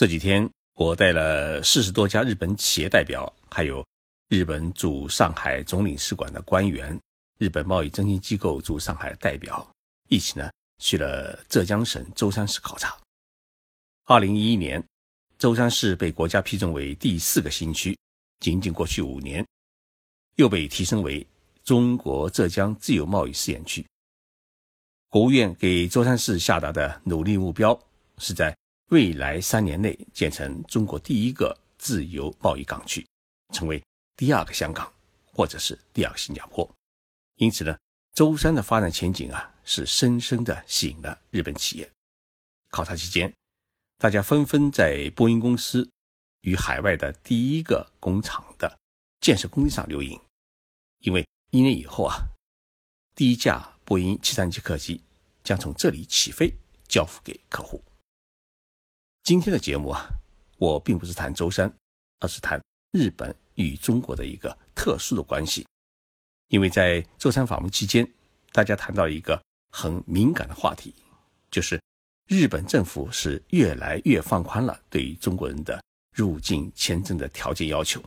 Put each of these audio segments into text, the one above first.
这几天，我带了四十多家日本企业代表，还有日本驻上海总领事馆的官员、日本贸易中心机构驻上海代表，一起呢去了浙江省舟山市考察。二零一一年，舟山市被国家批准为第四个新区，仅仅过去五年，又被提升为中国浙江自由贸易试验区。国务院给舟山市下达的努力目标是在。未来三年内建成中国第一个自由贸易港区，成为第二个香港，或者是第二个新加坡。因此呢，舟山的发展前景啊，是深深的吸引了日本企业。考察期间，大家纷纷在波音公司与海外的第一个工厂的建设工地上留影，因为一年以后啊，第一架波音七三七客机将从这里起飞，交付给客户。今天的节目啊，我并不是谈舟山，而是谈日本与中国的一个特殊的关系。因为在舟山访问期间，大家谈到一个很敏感的话题，就是日本政府是越来越放宽了对于中国人的入境签证的条件要求。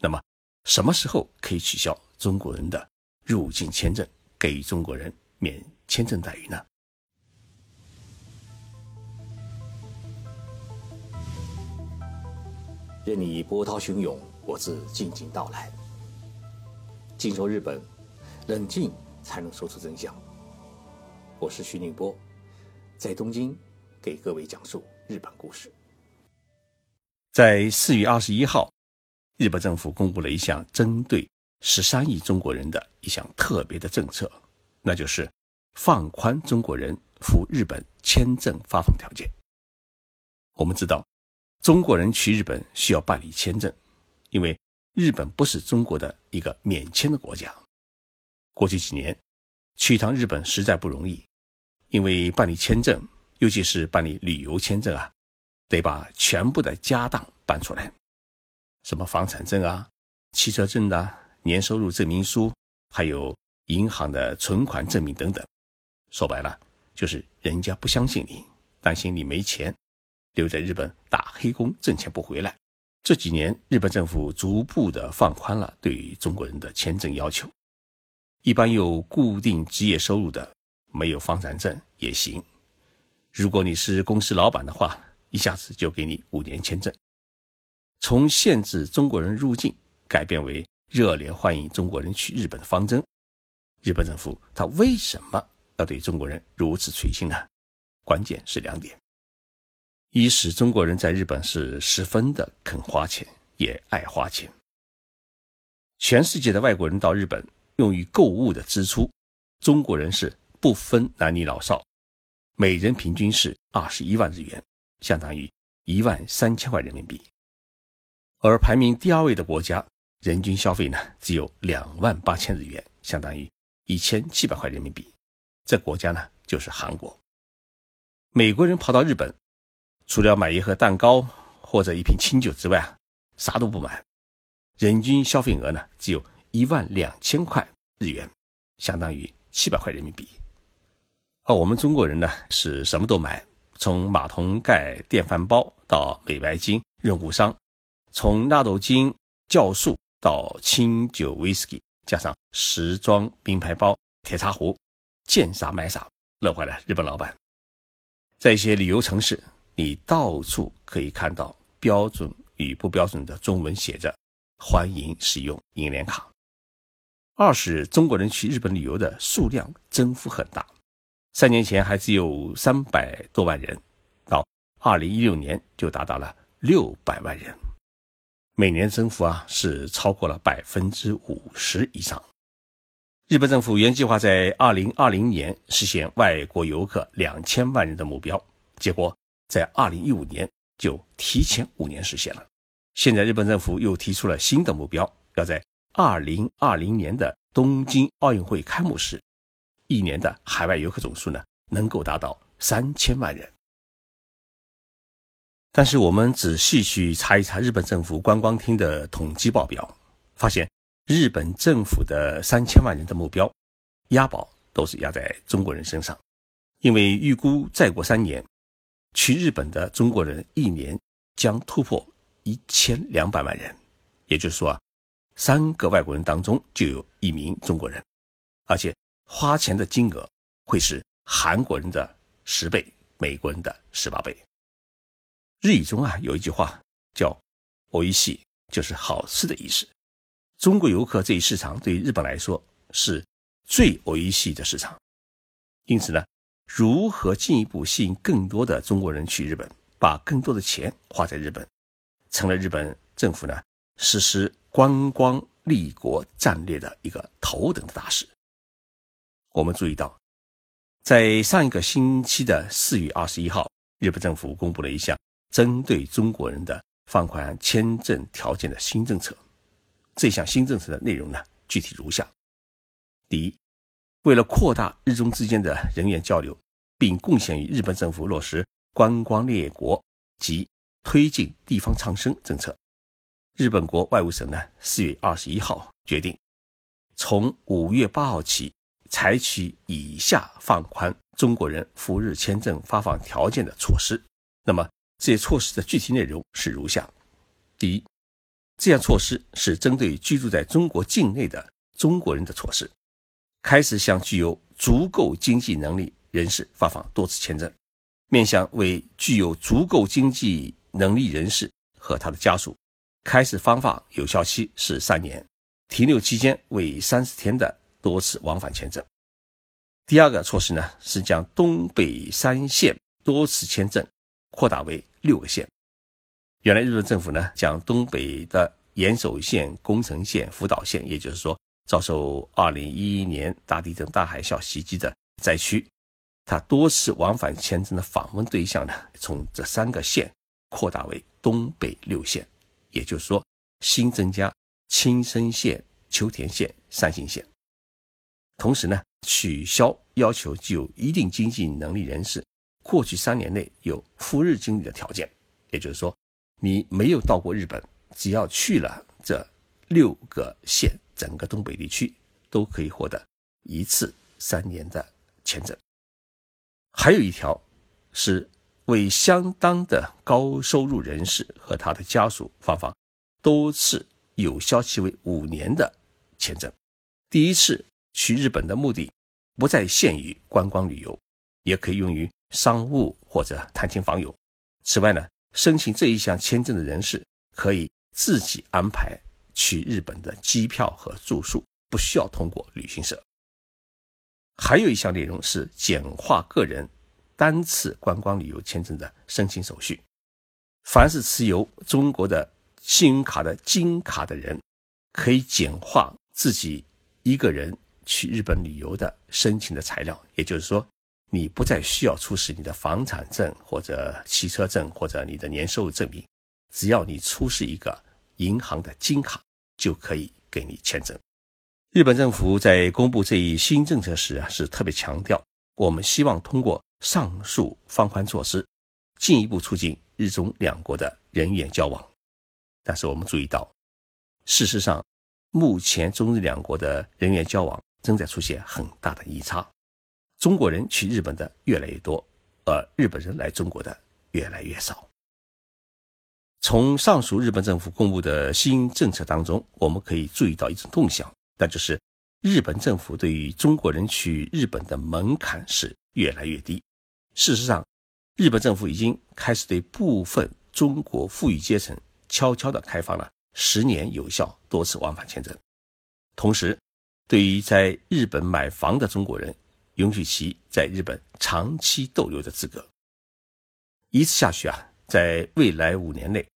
那么，什么时候可以取消中国人的入境签证，给予中国人免签证待遇呢？任你波涛汹涌，我自静静到来。静说日本，冷静才能说出真相。我是徐宁波，在东京给各位讲述日本故事。在四月二十一号，日本政府公布了一项针对十三亿中国人的一项特别的政策，那就是放宽中国人赴日本签证发放条件。我们知道。中国人去日本需要办理签证，因为日本不是中国的一个免签的国家。过去几年，去一趟日本实在不容易，因为办理签证，尤其是办理旅游签证啊，得把全部的家当办出来，什么房产证啊、汽车证啊、年收入证明书，还有银行的存款证明等等。说白了，就是人家不相信你，担心你没钱。留在日本打黑工挣钱不回来。这几年，日本政府逐步的放宽了对于中国人的签证要求。一般有固定职业收入的，没有房产证也行。如果你是公司老板的话，一下子就给你五年签证。从限制中国人入境改变为热烈欢迎中国人去日本的方针。日本政府他为什么要对中国人如此垂青呢？关键是两点。一是中国人在日本是十分的肯花钱，也爱花钱。全世界的外国人到日本用于购物的支出，中国人是不分男女老少，每人平均是二十一万日元，相当于一万三千块人民币。而排名第二位的国家，人均消费呢只有两万八千日元，相当于一千七百块人民币。这国家呢就是韩国。美国人跑到日本。除了买一盒蛋糕或者一瓶清酒之外啊，啥都不买。人均消费额呢，只有一万两千块日元，相当于七百块人民币。而我们中国人呢，是什么都买，从马桶盖、电饭煲到美白巾、润骨霜，从纳豆精、酵素到清酒、威士忌，加上时装、名牌包、铁茶壶，见啥买啥，乐坏了日本老板。在一些旅游城市。你到处可以看到标准与不标准的中文写着“欢迎使用银联卡”。二是中国人去日本旅游的数量增幅很大，三年前还只有三百多万人，到二零一六年就达到了六百万人，每年增幅啊是超过了百分之五十以上。日本政府原计划在二零二零年实现外国游客两千万人的目标，结果。在二零一五年就提前五年实现了。现在日本政府又提出了新的目标，要在二零二零年的东京奥运会开幕式，一年的海外游客总数呢能够达到三千万人。但是我们仔细去查一查日本政府观光厅的统计报表，发现日本政府的三千万人的目标，押宝都是压在中国人身上，因为预估再过三年。去日本的中国人一年 将突破一千两百万人，也就是说啊，三个外国人当中就有一名中国人，而且花钱的金额会是韩国人的十倍，美国人的十八倍。日语中啊有一句话叫“おいし”，就是好吃的意思。中国游客这一市场对于日本来说是最おいし的市场，因此呢， 如何进一步吸引更多的中国人去日本？把更多的钱花在日本，成了日本政府呢实施观光立国战略的一个头等的大事。我们注意到，在上一个星期的四月二十一号，日本政府公布了一项针对中国人的放宽签证条件的新政策。这项新政策的内容呢，具体如下：第一，为了扩大日中之间的人员交流，并贡献于日本政府落实。观光列国及推进地方创生政策，日本国外务省呢，四月二十一号决定，从五月八号起，采取以下放宽中国人赴日签证发放条件的措施。那么这些措施的具体内容是如下：第一，这项措施是针对居住在中国境内的中国人的措施，开始向具有足够经济能力人士发放多次签证。面向为具有足够经济能力人士和他的家属，开始发放有效期是三年，停留期间为三十天的多次往返签证。第二个措施呢，是将东北三县多次签证扩大为六个县。原来日本政府呢，将东北的岩手县、宫城县、福岛县，也就是说遭受二零一一年大地震、大海啸袭击的灾区。他多次往返签证的访问对象呢，从这三个县扩大为东北六县，也就是说，新增加青森县、秋田县、山形县。同时呢，取消要求具有一定经济能力人士过去三年内有赴日经历的条件，也就是说，你没有到过日本，只要去了这六个县，整个东北地区都可以获得一次三年的签证。还有一条，是为相当的高收入人士和他的家属发放多次有效期为五年的签证。第一次去日本的目的不再限于观光旅游，也可以用于商务或者探亲访友。此外呢，申请这一项签证的人士可以自己安排去日本的机票和住宿，不需要通过旅行社。还有一项内容是简化个人单次观光旅游签证的申请手续。凡是持有中国的信用卡的金卡的人，可以简化自己一个人去日本旅游的申请的材料。也就是说，你不再需要出示你的房产证或者汽车证或者你的年收入证明，只要你出示一个银行的金卡，就可以给你签证。日本政府在公布这一新政策时啊，是特别强调，我们希望通过上述放宽措施，进一步促进日中两国的人员交往。但是我们注意到，事实上，目前中日两国的人员交往正在出现很大的异差，中国人去日本的越来越多，而日本人来中国的越来越少。从上述日本政府公布的新政策当中，我们可以注意到一种动向。那就是日本政府对于中国人去日本的门槛是越来越低。事实上，日本政府已经开始对部分中国富裕阶层悄悄地开放了十年有效多次往返签证，同时，对于在日本买房的中国人，允许其在日本长期逗留的资格。一次下去啊，在未来五年内，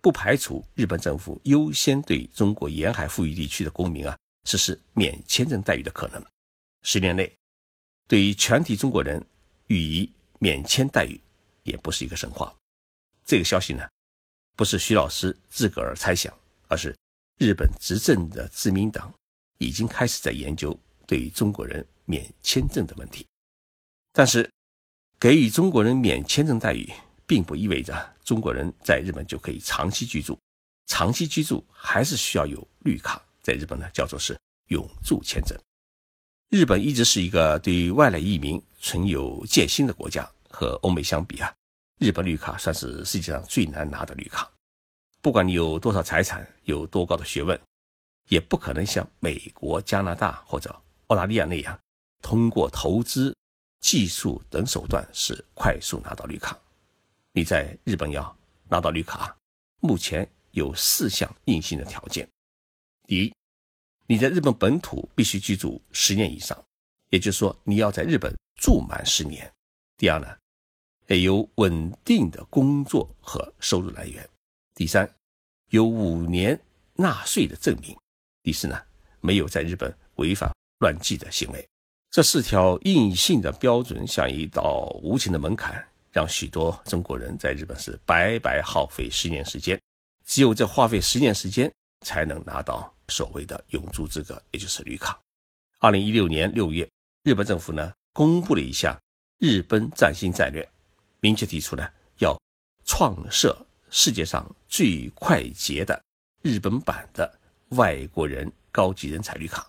不排除日本政府优先对中国沿海富裕地区的公民啊。实施免签证待遇的可能，十年内，对于全体中国人予以免签待遇，也不是一个神话。这个消息呢，不是徐老师自个儿猜想，而是日本执政的自民党已经开始在研究对于中国人免签证的问题。但是，给予中国人免签证待遇，并不意味着中国人在日本就可以长期居住，长期居住还是需要有绿卡。在日本呢，叫做是永住签证。日本一直是一个对外来移民存有戒心的国家，和欧美相比啊，日本绿卡算是世界上最难拿的绿卡。不管你有多少财产，有多高的学问，也不可能像美国、加拿大或者澳大利亚那样，通过投资、技术等手段是快速拿到绿卡。你在日本要拿到绿卡，目前有四项硬性的条件：第一，你在日本本土必须居住十年以上，也就是说你要在日本住满十年；第二呢，得有稳定的工作和收入来源；第三，有五年纳税的证明；第四呢，没有在日本违法乱纪的行为。这四条硬性的标准像一道无情的门槛。让许多中国人在日本是白白耗费十年时间，只有这花费十年时间，才能拿到所谓的永住资格，也就是绿卡。二零一六年六月，日本政府呢公布了一项日本战新战略，明确提出呢要创设世界上最快捷的日本版的外国人高级人才绿卡。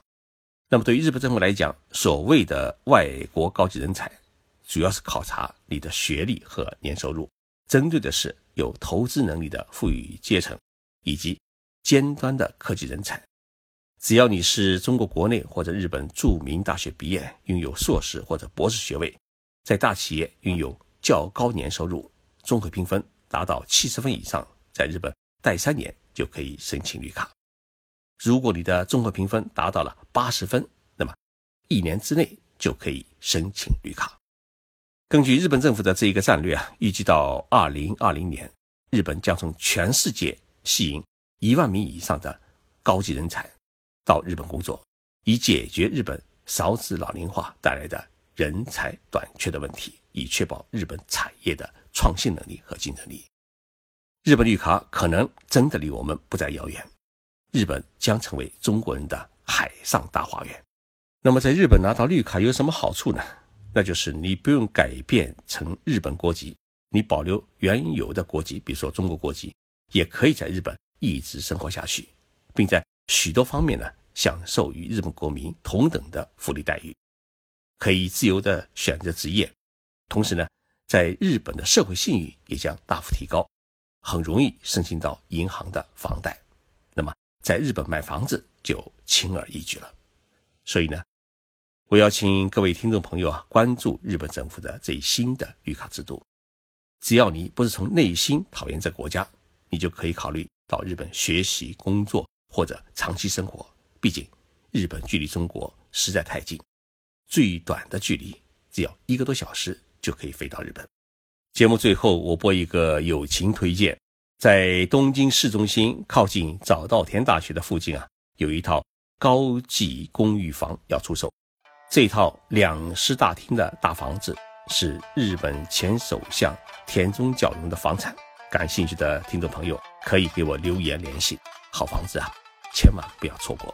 那么对于日本政府来讲，所谓的外国高级人才。主要是考察你的学历和年收入，针对的是有投资能力的富裕阶层以及尖端的科技人才。只要你是中国国内或者日本著名大学毕业，拥有硕士或者博士学位，在大企业拥有较高年收入，综合评分达到七十分以上，在日本待三年就可以申请绿卡。如果你的综合评分达到了八十分，那么一年之内就可以申请绿卡。根据日本政府的这一个战略啊，预计到二零二零年，日本将从全世界吸引一万名以上的高级人才到日本工作，以解决日本少子老龄化带来的人才短缺的问题，以确保日本产业的创新能力和竞争力。日本绿卡可能真的离我们不再遥远，日本将成为中国人的海上大花园。那么，在日本拿到绿卡有什么好处呢？那就是你不用改变成日本国籍，你保留原有的国籍，比如说中国国籍，也可以在日本一直生活下去，并在许多方面呢享受与日本国民同等的福利待遇，可以自由的选择职业，同时呢，在日本的社会信誉也将大幅提高，很容易申请到银行的房贷，那么在日本买房子就轻而易举了，所以呢。我邀请各位听众朋友啊，关注日本政府的最新的绿卡制度。只要你不是从内心讨厌这国家，你就可以考虑到日本学习、工作或者长期生活。毕竟，日本距离中国实在太近，最短的距离只要一个多小时就可以飞到日本。节目最后，我播一个友情推荐，在东京市中心靠近早稻田大学的附近啊，有一套高级公寓房要出售。这套两室大厅的大房子是日本前首相田中角荣的房产。感兴趣的听众朋友可以给我留言联系。好房子啊，千万不要错过。